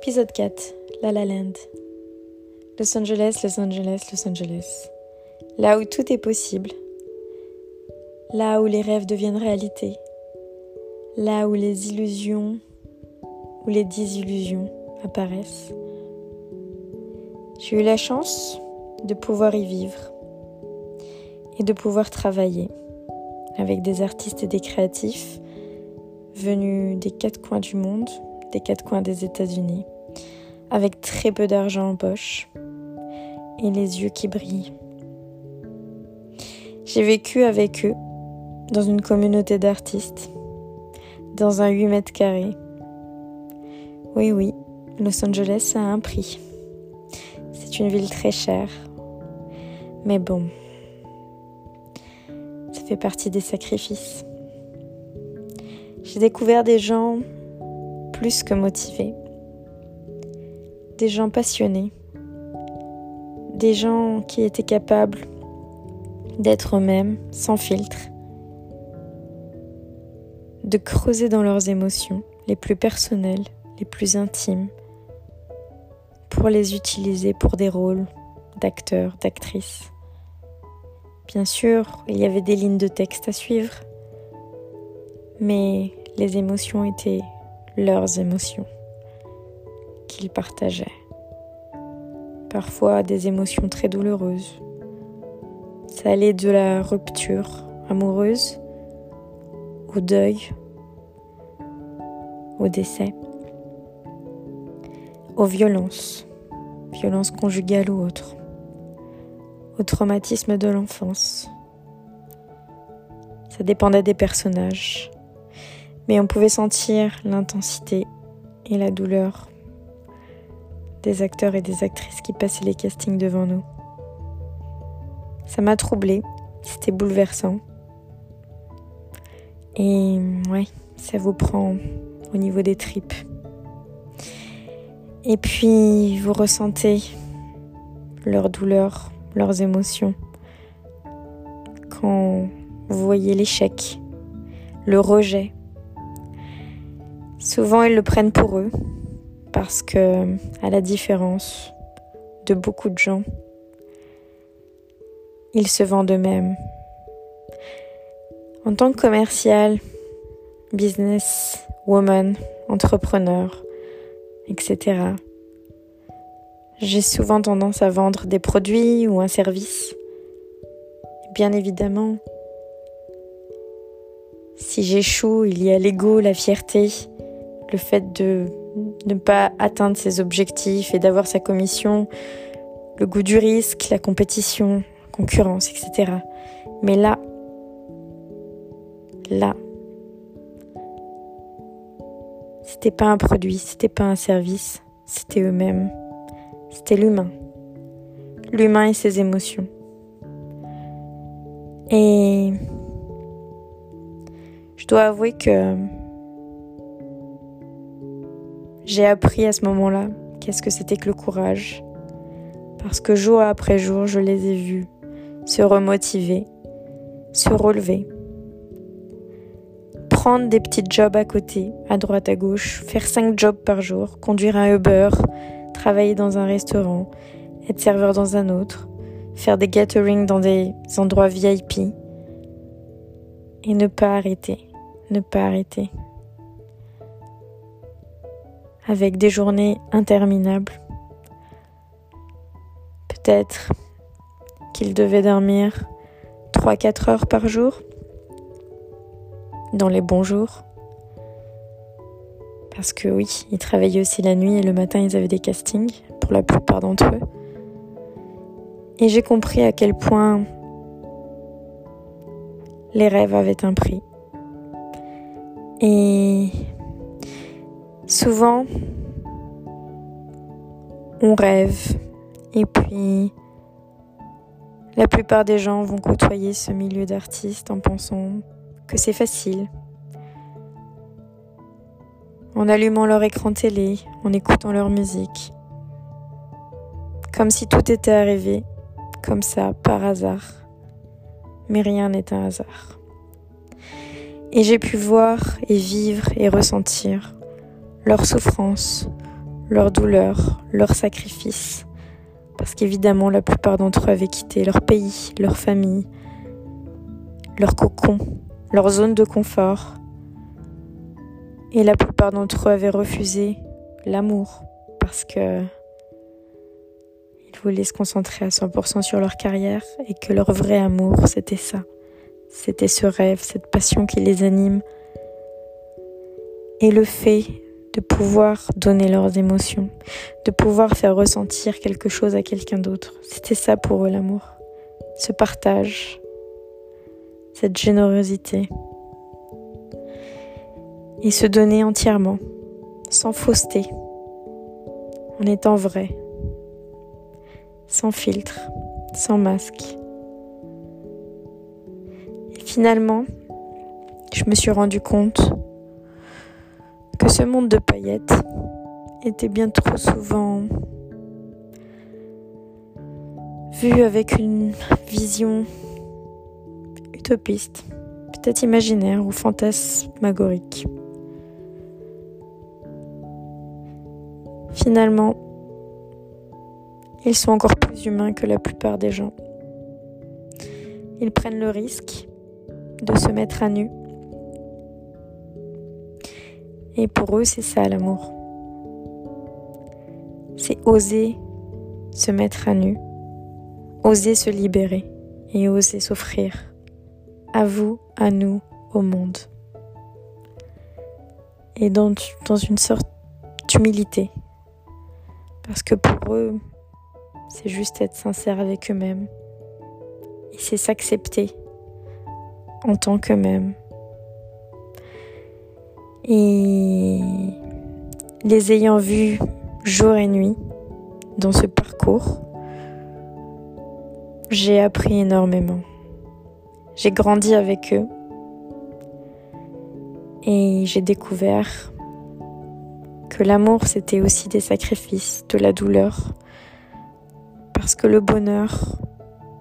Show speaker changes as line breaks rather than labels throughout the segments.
Épisode 4 La La Land. Los Angeles, Los Angeles, Los Angeles. Là où tout est possible. Là où les rêves deviennent réalité. Là où les illusions ou les désillusions apparaissent. J'ai eu la chance de pouvoir y vivre et de pouvoir travailler avec des artistes et des créatifs venus des quatre coins du monde, des quatre coins des États-Unis, avec très peu d'argent en poche et les yeux qui brillent. J'ai vécu avec eux dans une communauté d'artistes, dans un 8 mètres carrés. Oui, oui, Los Angeles a un prix. C'est une ville très chère. Mais bon, ça fait partie des sacrifices. J'ai découvert des gens plus que motivés, des gens passionnés, des gens qui étaient capables d'être eux-mêmes sans filtre, de creuser dans leurs émotions les plus personnelles, les plus intimes, pour les utiliser pour des rôles d'acteurs, d'actrices. Bien sûr, il y avait des lignes de texte à suivre, mais les émotions étaient leurs émotions qu'ils partageaient. Parfois des émotions très douloureuses. Ça allait de la rupture amoureuse au deuil, au décès, aux violences, violences conjugales ou autres, au traumatisme de l'enfance. Ça dépendait des personnages, mais on pouvait sentir l'intensité et la douleur des acteurs et des actrices qui passaient les castings devant nous. Ça m'a troublée, c'était bouleversant. Et ouais, ça vous prend au niveau des tripes. Et puis vous ressentez leur douleur, leurs émotions. Quand vous voyez l'échec, le rejet, Souvent, ils le prennent pour eux parce que, à la différence de beaucoup de gens, ils se vendent eux-mêmes. En tant que commercial, business, woman, entrepreneur, etc., j'ai souvent tendance à vendre des produits ou un service. Bien évidemment, si j'échoue, il y a l'ego, la fierté, le fait de ne pas atteindre ses objectifs et d'avoir sa commission, le goût du risque, la compétition, concurrence, etc. Mais là, là, c'était pas un produit, c'était pas un service, c'était eux-mêmes, c'était l'humain, l'humain et ses émotions. Et je dois avouer que j'ai appris à ce moment-là qu'est-ce que c'était que le courage. Parce que jour après jour, je les ai vus se remotiver, se relever, prendre des petits jobs à côté, à droite, à gauche, faire cinq jobs par jour, conduire un Uber, travailler dans un restaurant, être serveur dans un autre, faire des gatherings dans des endroits VIP et ne pas arrêter, ne pas arrêter avec des journées interminables. Peut-être qu'il devait dormir 3-4 heures par jour, dans les bons jours. Parce que oui, ils travaillaient aussi la nuit et le matin ils avaient des castings, pour la plupart d'entre eux. Et j'ai compris à quel point les rêves avaient un prix. Et Souvent, on rêve et puis la plupart des gens vont côtoyer ce milieu d'artistes en pensant que c'est facile. En allumant leur écran télé, en écoutant leur musique. Comme si tout était arrivé, comme ça, par hasard. Mais rien n'est un hasard. Et j'ai pu voir et vivre et ressentir leur souffrance, leur douleur, leur sacrifice. Parce qu'évidemment, la plupart d'entre eux avaient quitté leur pays, leur famille, leur cocon, leur zone de confort. Et la plupart d'entre eux avaient refusé l'amour parce que ils voulaient se concentrer à 100% sur leur carrière et que leur vrai amour, c'était ça. C'était ce rêve, cette passion qui les anime. Et le fait de pouvoir donner leurs émotions, de pouvoir faire ressentir quelque chose à quelqu'un d'autre. C'était ça pour eux l'amour. Ce partage, cette générosité. Et se donner entièrement, sans fausseté, en étant vrai, sans filtre, sans masque. Et finalement, je me suis rendu compte que ce monde de paillettes était bien trop souvent vu avec une vision utopiste, peut-être imaginaire ou fantasmagorique. Finalement, ils sont encore plus humains que la plupart des gens. Ils prennent le risque de se mettre à nu et pour eux, c'est ça l'amour. C'est oser se mettre à nu, oser se libérer et oser s'offrir à vous, à nous, au monde. Et dans, une sorte d'humilité. Parce que pour eux, c'est juste être sincère avec eux-mêmes. Et c'est s'accepter en tant qu'eux-mêmes. Et les ayant vus jour et nuit dans ce parcours, j'ai appris énormément. J'ai grandi avec eux et j'ai découvert que l'amour c'était aussi des sacrifices, de la douleur, parce que le bonheur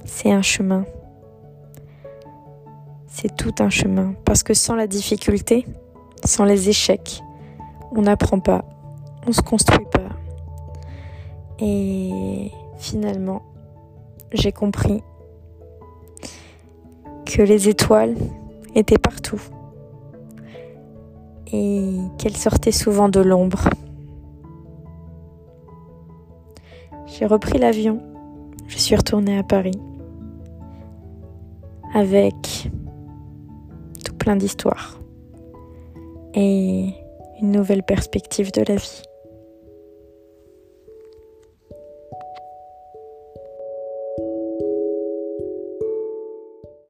c'est un chemin. C'est tout un chemin, parce que sans la difficulté, sans les échecs, on n'apprend pas, on se construit pas. Et finalement, j'ai compris que les étoiles étaient partout et qu'elles sortaient souvent de l'ombre. J'ai repris l'avion, je suis retournée à Paris avec tout plein d'histoires et une nouvelle perspective de la vie.